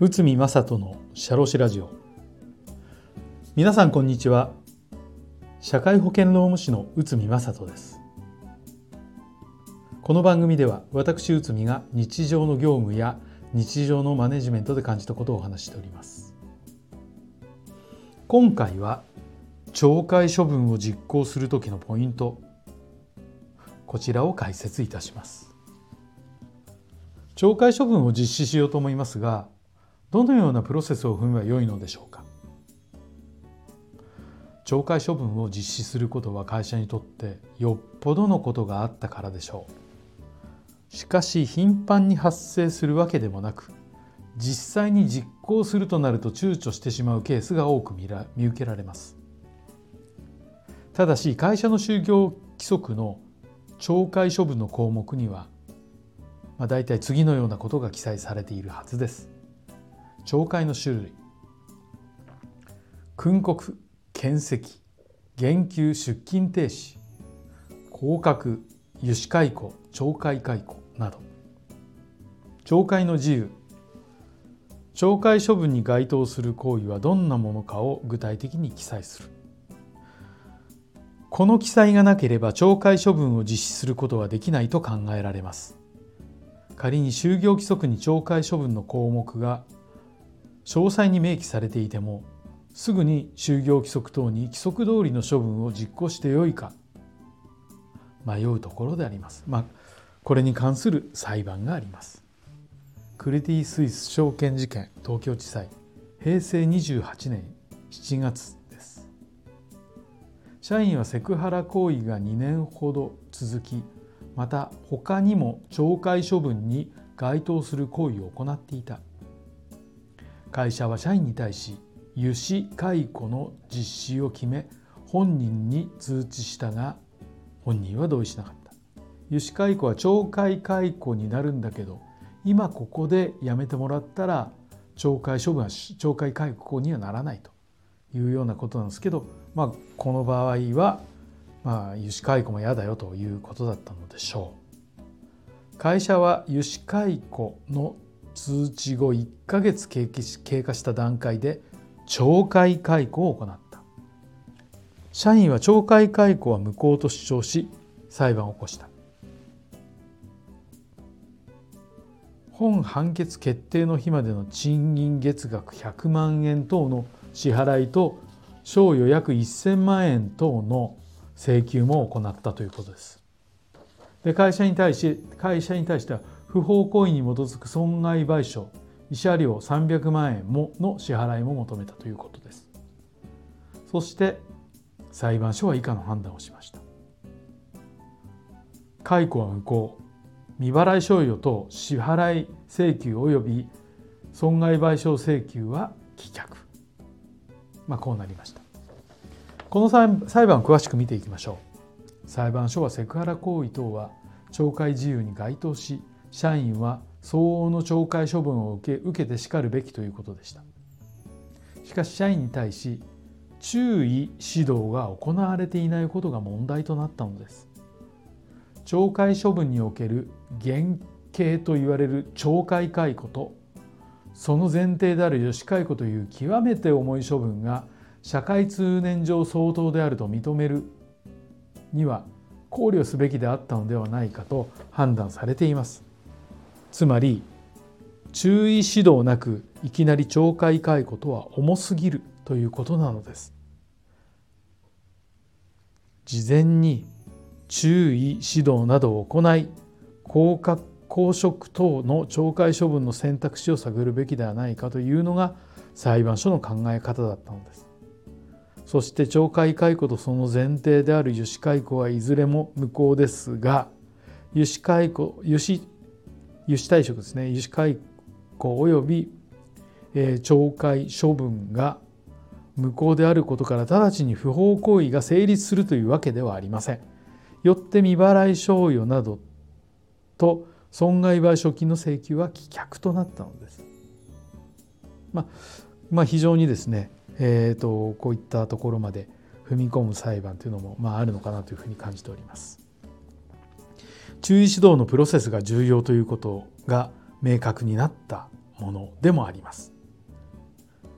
内海正人のシャロシラジオ。皆さんこんにちは。社会保険労務士の内海正人です。この番組では私内海が日常の業務や日常のマネジメントで感じたことをお話ししております。今回は懲戒処分を実行する時のポイントこちらを解説いたします。懲戒処分を実施しようと思いますがどのようなプロセスを踏めばよいのでしょうか。懲戒処分を実施することは会社にとってよっぽどのことがあったからでしょう。しかし頻繁に発生するわけでもなく実際に実行するとなると躊躇してしまうケースが多く見受けられます。ただし会社の就業規則の懲戒処分の項目には、まあ、大体次のようなことが記載されているはずです。懲戒の種類。訓告検責減給出勤停止降格油脂解雇懲戒解雇など。懲戒の自由。懲戒処分に該当する行為はどんなものかを具体的に記載する。この記載がなければ懲戒処分を実施することはできないと考えられます仮に就業規則に懲戒処分の項目が詳細に明記されていてもすぐに就業規則等に規則通りの処分を実行してよいか迷うところであります。まあ、これに関する裁判があります。クレディ・スイス証券事件東京地裁平成28年7月。社員はセクハラ行為が2年ほど続きまた他にも懲戒処分に該当する行為を行っていた。会社は社員に対し油脂解雇の実施を決め本人に通知したが本人は同意しなかった。油脂解雇は懲戒解雇になるんだけど今ここでやめてもらったら懲戒処分は懲戒解雇にはならないと。いうようなことなんですけど、まあ、この場合は、まあ、油脂解雇も嫌だよということだったのでしょう。会社は油脂解雇の通知後1ヶ月経過した段階で懲戒解雇を行った社員は懲戒解雇は無効と主張し裁判を起こした本判決決定の日までの賃金月額100万円等の支払いと賞与約1000万円等の請求も行ったということです。で会社に対し会社に対しては不法行為に基づく損害賠償慰謝料300万円もの支払いも求めたということです。そして裁判所は以下の判断をしました。解雇は無効未払い賞与と支払い請求及び損害賠償請求は棄却。まあこうなりました。この裁判を詳しく見ていきましょう。裁判所はセクハラ行為等は懲戒自由に該当し社員は相応の懲戒処分を受け受けてしかるべきということでした。しかし社員に対し注意指導が行われていないことが問題となったのです。懲戒処分における減刑と言われる懲戒解雇とその前提である吉解雇という極めて重い処分が社会通念上相当であると認めるには考慮すべきであったのではないかと判断されていますつまり注意指導なくいきなり懲戒解雇とは重すぎるということなのです。事前に注意指導などを行い降格公職等の懲戒処分の選択肢を探るべきではないかというのが裁判所の考え方だったのです。そして懲戒解雇とその前提である油脂解雇はいずれも無効ですが油脂解雇油脂油脂退職ですね油脂解雇及び、えー、懲戒処分が無効であることから直ちに不法行為が成立するというわけではありません。よって未払い賞与などと損害賠償金の請求は棄却となったのです。まあ、まあ、非常にですね、えーと、こういったところまで踏み込む裁判というのも、まあ、あるのかなというふうに感じております。注意指導のプロセスが重要ということが明確になったものでもあります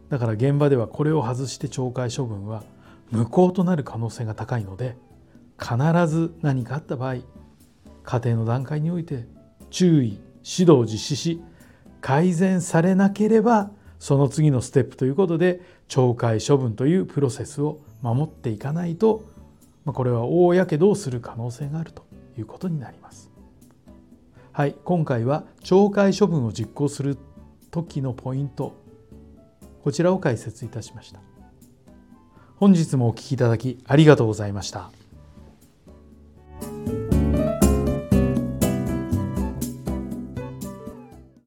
だから現場ではこれを外して懲戒処分は無効となる可能性が高いので必ず何かあった場合家庭の段階において注意指導を実施し改善されなければその次のステップということで懲戒処分というプロセスを守っていかないとこれは大やけどをする可能性があるということになります。はい、今回は懲戒処分を実行する時のポイントこちらを解説いたしました。本日もお聴きいただきありがとうございました。